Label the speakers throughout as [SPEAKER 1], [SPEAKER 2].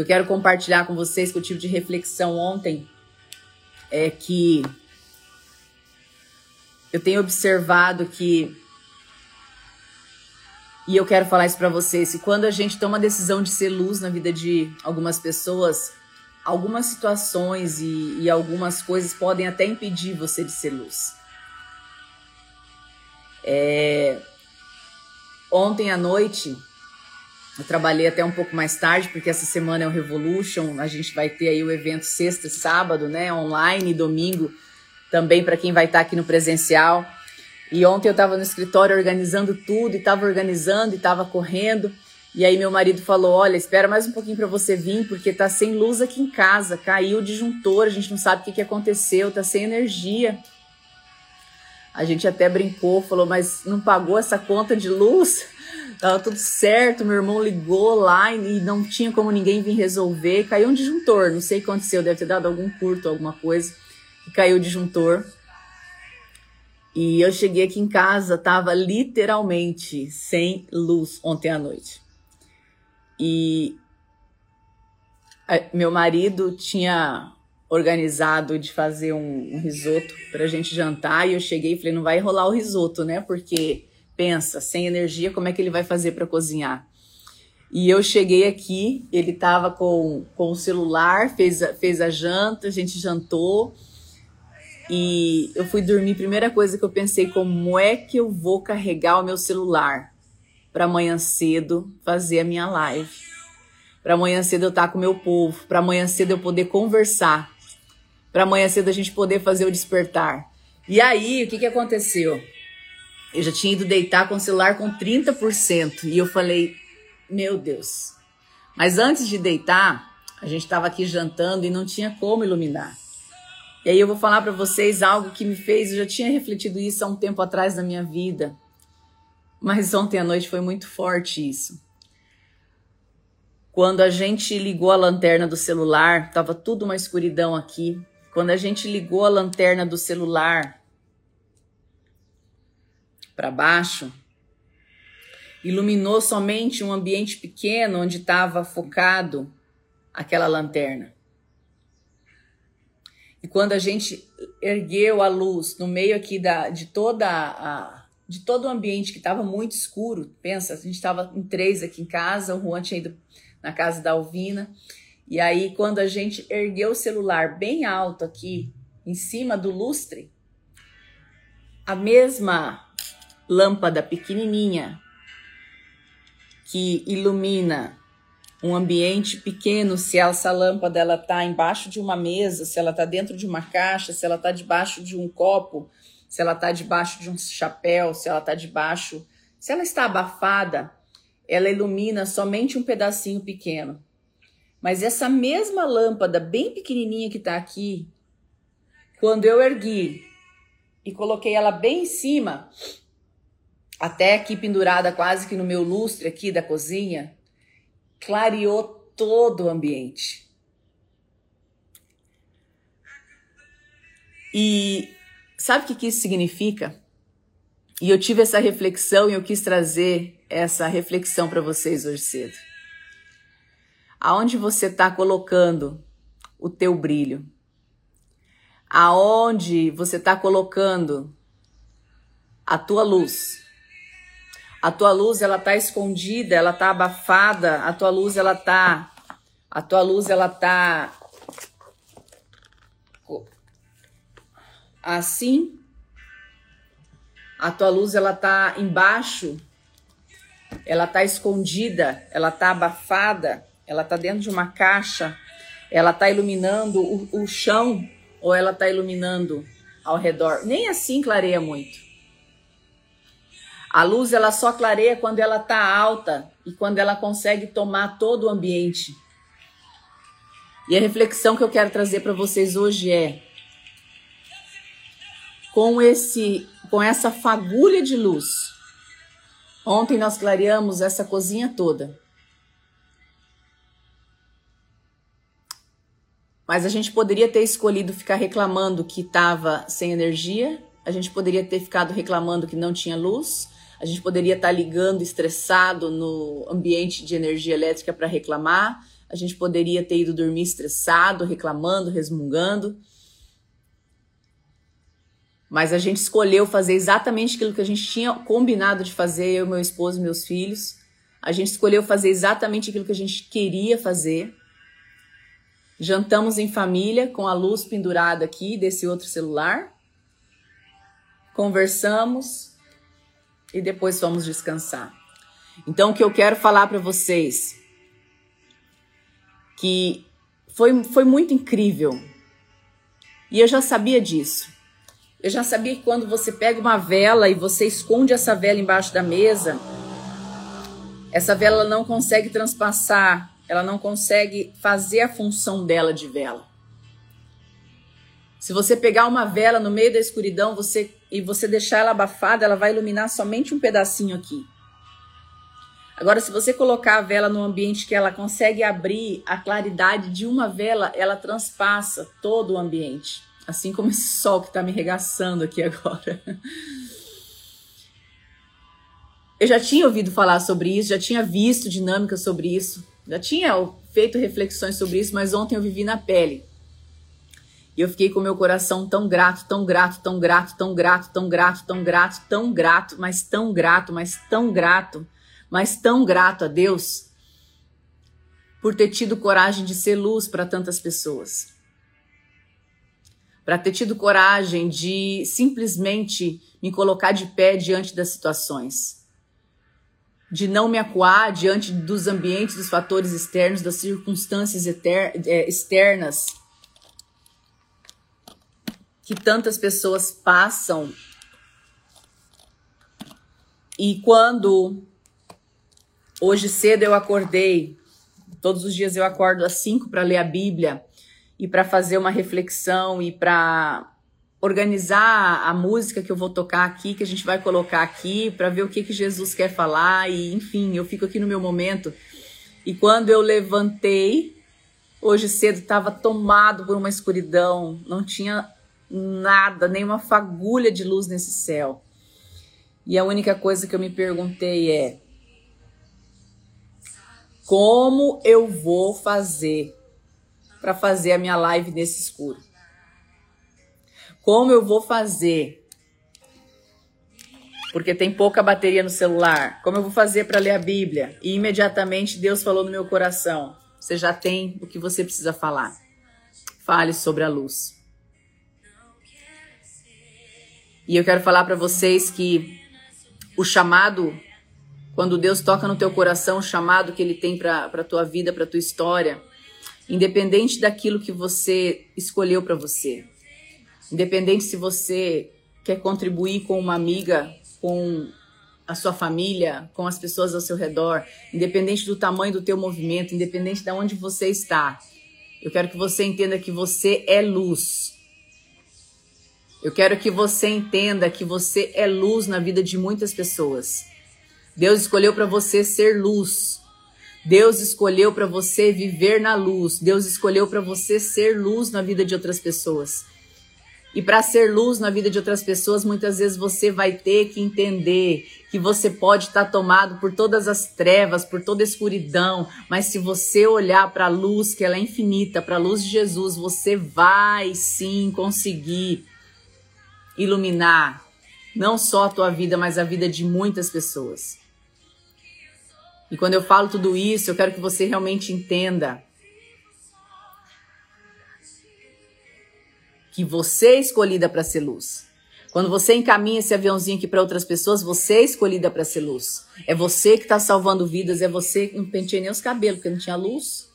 [SPEAKER 1] Eu quero compartilhar com vocês que eu tive de reflexão ontem é que eu tenho observado que e eu quero falar isso para vocês, que quando a gente toma a decisão de ser luz na vida de algumas pessoas, algumas situações e, e algumas coisas podem até impedir você de ser luz. É... Ontem à noite, eu trabalhei até um pouco mais tarde, porque essa semana é o Revolution, a gente vai ter aí o evento sexta e sábado, né, online, domingo também para quem vai estar tá aqui no presencial. E ontem eu estava no escritório organizando tudo, e estava organizando, e estava correndo. E aí meu marido falou: Olha, espera mais um pouquinho para você vir, porque tá sem luz aqui em casa. Caiu o disjuntor, a gente não sabe o que, que aconteceu, tá sem energia. A gente até brincou, falou: Mas não pagou essa conta de luz? Tava tudo certo. Meu irmão ligou lá e não tinha como ninguém vir resolver. Caiu um disjuntor, não sei o que aconteceu, deve ter dado algum curto, alguma coisa. E caiu o disjuntor. E eu cheguei aqui em casa, tava literalmente sem luz ontem à noite. E meu marido tinha organizado de fazer um, um risoto para a gente jantar e eu cheguei e falei não vai rolar o risoto, né? Porque pensa, sem energia, como é que ele vai fazer para cozinhar? E eu cheguei aqui, ele estava com, com o celular, fez a, fez a janta, a gente jantou. E eu fui dormir, primeira coisa que eu pensei, como é que eu vou carregar o meu celular para amanhã cedo fazer a minha live? Para amanhã cedo eu estar tá com o meu povo, para amanhã cedo eu poder conversar, para amanhã cedo a gente poder fazer o despertar. E aí, o que, que aconteceu? Eu já tinha ido deitar com o celular com 30% e eu falei, meu Deus. Mas antes de deitar, a gente estava aqui jantando e não tinha como iluminar. E aí eu vou falar para vocês algo que me fez, eu já tinha refletido isso há um tempo atrás na minha vida, mas ontem à noite foi muito forte isso. Quando a gente ligou a lanterna do celular, tava tudo uma escuridão aqui. Quando a gente ligou a lanterna do celular para baixo, iluminou somente um ambiente pequeno onde estava focado aquela lanterna. E quando a gente ergueu a luz no meio aqui da, de toda a, de todo o ambiente que estava muito escuro, pensa, a gente estava em três aqui em casa, o Juan tinha ido na casa da Alvina, e aí quando a gente ergueu o celular bem alto aqui, em cima do lustre, a mesma lâmpada pequenininha que ilumina um ambiente pequeno, se essa lâmpada ela está embaixo de uma mesa, se ela está dentro de uma caixa, se ela está debaixo de um copo, se ela está debaixo de um chapéu, se ela está debaixo, se ela está abafada, ela ilumina somente um pedacinho pequeno. Mas essa mesma lâmpada bem pequenininha que está aqui, quando eu ergui e coloquei ela bem em cima, até aqui pendurada quase que no meu lustre aqui da cozinha, clareou todo o ambiente. E sabe o que, isso significa? E eu tive essa reflexão e eu quis trazer essa reflexão para vocês hoje cedo. Aonde você está colocando o teu brilho? Aonde você está colocando a tua luz? A tua luz ela tá escondida, ela tá abafada, a tua luz ela tá a tua luz ela tá assim. A tua luz ela tá embaixo. Ela tá escondida, ela tá abafada, ela tá dentro de uma caixa. Ela tá iluminando o, o chão ou ela tá iluminando ao redor. Nem assim clareia muito. A luz ela só clareia quando ela está alta e quando ela consegue tomar todo o ambiente. E a reflexão que eu quero trazer para vocês hoje é com esse com essa fagulha de luz. Ontem nós clareamos essa cozinha toda. Mas a gente poderia ter escolhido ficar reclamando que estava sem energia, a gente poderia ter ficado reclamando que não tinha luz, a gente poderia estar ligando estressado no ambiente de energia elétrica para reclamar, a gente poderia ter ido dormir estressado, reclamando, resmungando. Mas a gente escolheu fazer exatamente aquilo que a gente tinha combinado de fazer, eu, meu esposo e meus filhos. A gente escolheu fazer exatamente aquilo que a gente queria fazer. Jantamos em família com a luz pendurada aqui desse outro celular. Conversamos e depois fomos descansar. Então, o que eu quero falar para vocês que foi, foi muito incrível. E eu já sabia disso. Eu já sabia que quando você pega uma vela e você esconde essa vela embaixo da mesa, essa vela não consegue transpassar, ela não consegue fazer a função dela de vela. Se você pegar uma vela no meio da escuridão você, e você deixar ela abafada, ela vai iluminar somente um pedacinho aqui. Agora, se você colocar a vela num ambiente que ela consegue abrir a claridade de uma vela, ela transpassa todo o ambiente. Assim como esse sol que está me regaçando aqui agora. Eu já tinha ouvido falar sobre isso, já tinha visto dinâmicas sobre isso, já tinha feito reflexões sobre isso, mas ontem eu vivi na pele. E eu fiquei com meu coração tão grato, tão grato, tão grato, tão grato, tão grato, tão grato, tão grato, mas tão grato, mas tão grato mas tão grato a Deus por ter tido coragem de ser luz para tantas pessoas. Para ter tido coragem de simplesmente me colocar de pé diante das situações. De não me acuar diante dos ambientes, dos fatores externos, das circunstâncias é, externas que tantas pessoas passam. E quando Hoje cedo eu acordei. Todos os dias eu acordo às 5 para ler a Bíblia e para fazer uma reflexão e para organizar a música que eu vou tocar aqui, que a gente vai colocar aqui, para ver o que, que Jesus quer falar e enfim, eu fico aqui no meu momento. E quando eu levantei, hoje cedo estava tomado por uma escuridão, não tinha nada, nenhuma fagulha de luz nesse céu. E a única coisa que eu me perguntei é: como eu vou fazer para fazer a minha live nesse escuro? Como eu vou fazer? Porque tem pouca bateria no celular. Como eu vou fazer para ler a Bíblia? E imediatamente Deus falou no meu coração: você já tem o que você precisa falar. Fale sobre a luz. E eu quero falar para vocês que o chamado quando Deus toca no teu coração o chamado que Ele tem para tua vida, para tua história, independente daquilo que você escolheu para você, independente se você quer contribuir com uma amiga, com a sua família, com as pessoas ao seu redor, independente do tamanho do teu movimento, independente de onde você está, eu quero que você entenda que você é luz. Eu quero que você entenda que você é luz na vida de muitas pessoas. Deus escolheu para você ser luz. Deus escolheu para você viver na luz. Deus escolheu para você ser luz na vida de outras pessoas. E para ser luz na vida de outras pessoas, muitas vezes você vai ter que entender que você pode estar tá tomado por todas as trevas, por toda a escuridão, mas se você olhar para a luz, que ela é infinita, para a luz de Jesus, você vai sim conseguir iluminar não só a tua vida, mas a vida de muitas pessoas. E quando eu falo tudo isso, eu quero que você realmente entenda que você é escolhida para ser luz. Quando você encaminha esse aviãozinho aqui para outras pessoas, você é escolhida para ser luz. É você que está salvando vidas, é você que não penteia nem os cabelos, porque não tinha luz.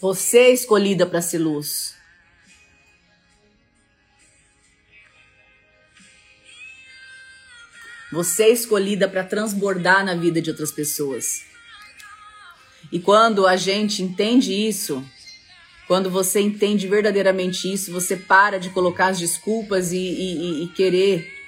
[SPEAKER 1] Você é escolhida para ser luz. Você é escolhida para transbordar na vida de outras pessoas. E quando a gente entende isso, quando você entende verdadeiramente isso, você para de colocar as desculpas e, e, e querer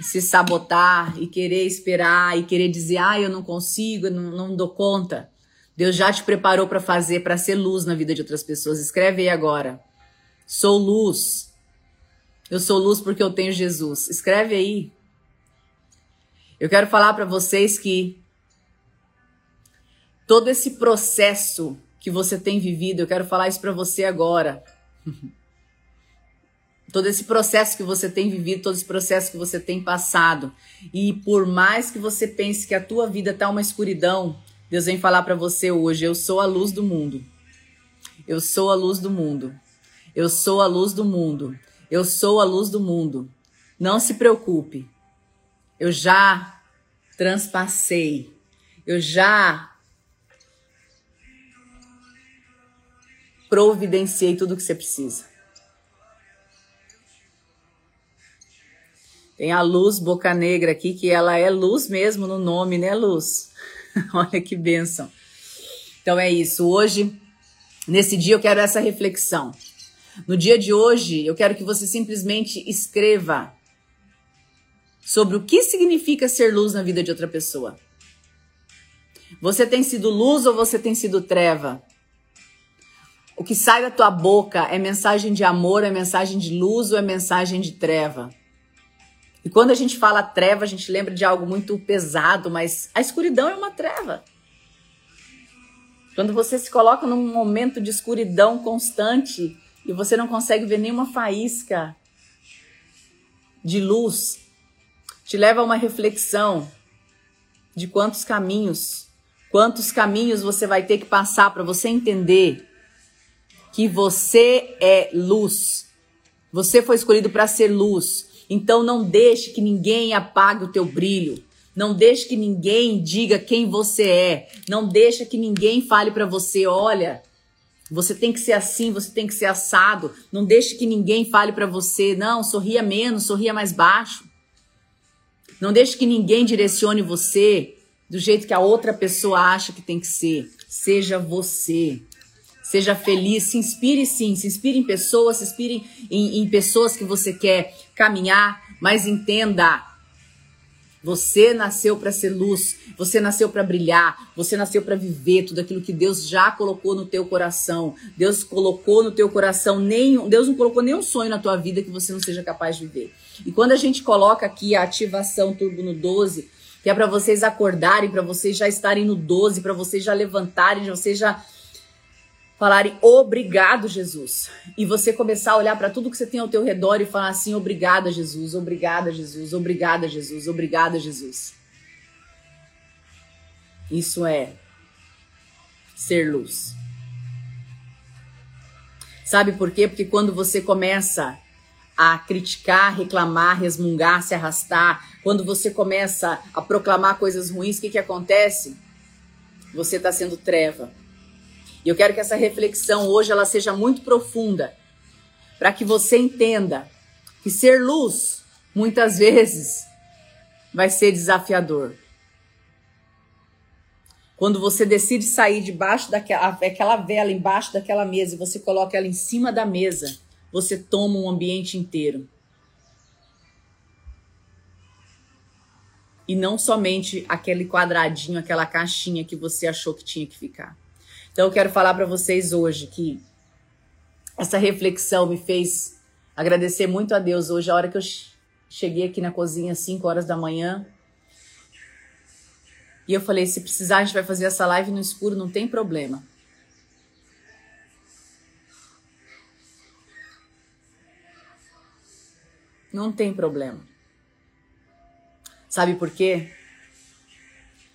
[SPEAKER 1] se sabotar, e querer esperar, e querer dizer, ah, eu não consigo, eu não, não dou conta. Deus já te preparou para fazer, para ser luz na vida de outras pessoas. Escreve aí agora. Sou luz. Eu sou luz porque eu tenho Jesus. Escreve aí. Eu quero falar para vocês que todo esse processo que você tem vivido, eu quero falar isso para você agora. todo esse processo que você tem vivido, todo esse processo que você tem passado. E por mais que você pense que a tua vida tá uma escuridão, Deus vem falar para você hoje, eu sou a luz do mundo. Eu sou a luz do mundo. Eu sou a luz do mundo. Eu sou a luz do mundo. Não se preocupe. Eu já transpassei. Eu já providenciei tudo o que você precisa. Tem a luz boca negra aqui, que ela é luz mesmo no nome, né, luz? Olha que bênção. Então é isso. Hoje, nesse dia, eu quero essa reflexão. No dia de hoje, eu quero que você simplesmente escreva sobre o que significa ser luz na vida de outra pessoa. Você tem sido luz ou você tem sido treva? O que sai da tua boca é mensagem de amor, é mensagem de luz ou é mensagem de treva? E quando a gente fala treva, a gente lembra de algo muito pesado, mas a escuridão é uma treva. Quando você se coloca num momento de escuridão constante e você não consegue ver nenhuma faísca de luz, te leva a uma reflexão de quantos caminhos, quantos caminhos você vai ter que passar para você entender que você é luz. Você foi escolhido para ser luz. Então não deixe que ninguém apague o teu brilho. Não deixe que ninguém diga quem você é. Não deixe que ninguém fale para você, olha, você tem que ser assim, você tem que ser assado. Não deixe que ninguém fale para você, não, sorria menos, sorria mais baixo. Não deixe que ninguém direcione você do jeito que a outra pessoa acha que tem que ser. Seja você. Seja feliz, se inspire sim, se inspire em pessoas, se inspire em, em pessoas que você quer caminhar, mas entenda, você nasceu para ser luz, você nasceu para brilhar, você nasceu para viver tudo aquilo que Deus já colocou no teu coração. Deus colocou no teu coração nenhum, Deus não colocou nenhum sonho na tua vida que você não seja capaz de viver. E quando a gente coloca aqui a ativação turbo no 12, que é para vocês acordarem, para vocês já estarem no 12, para vocês já levantarem, vocês já falarem obrigado, Jesus. E você começar a olhar para tudo que você tem ao teu redor e falar assim: obrigada, Jesus, obrigada, Jesus, obrigada, Jesus, obrigada, Jesus. Isso é ser luz. Sabe por quê? Porque quando você começa a criticar, reclamar, resmungar, se arrastar, quando você começa a proclamar coisas ruins, o que, que acontece? Você está sendo treva. E eu quero que essa reflexão hoje ela seja muito profunda, para que você entenda que ser luz muitas vezes vai ser desafiador. Quando você decide sair debaixo daquela aquela vela embaixo daquela mesa e você coloca ela em cima da mesa, você toma um ambiente inteiro. E não somente aquele quadradinho, aquela caixinha que você achou que tinha que ficar. Então eu quero falar para vocês hoje que essa reflexão me fez agradecer muito a Deus hoje, a hora que eu cheguei aqui na cozinha às 5 horas da manhã. E eu falei, se precisar, a gente vai fazer essa live no escuro, não tem problema. Não tem problema. Sabe por quê?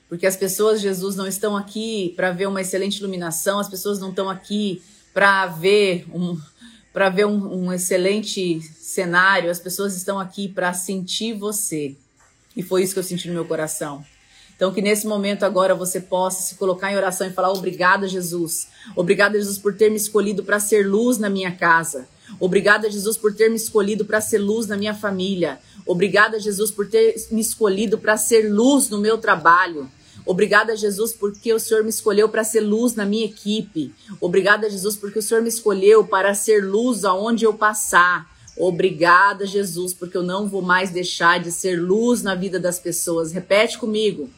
[SPEAKER 1] Porque as pessoas, Jesus, não estão aqui para ver uma excelente iluminação, as pessoas não estão aqui para ver um para ver um, um excelente cenário, as pessoas estão aqui para sentir você. E foi isso que eu senti no meu coração. Então, que nesse momento agora você possa se colocar em oração e falar: Obrigada, Jesus. Obrigada, Jesus, por ter me escolhido para ser luz na minha casa. Obrigada, Jesus, por ter me escolhido para ser luz na minha família. Obrigada, Jesus, por ter me escolhido para ser luz no meu trabalho. Obrigada, Jesus, porque o Senhor me escolheu para ser luz na minha equipe. Obrigada, Jesus, porque o Senhor me escolheu para ser luz aonde eu passar. Obrigada, Jesus, porque eu não vou mais deixar de ser luz na vida das pessoas. Repete comigo.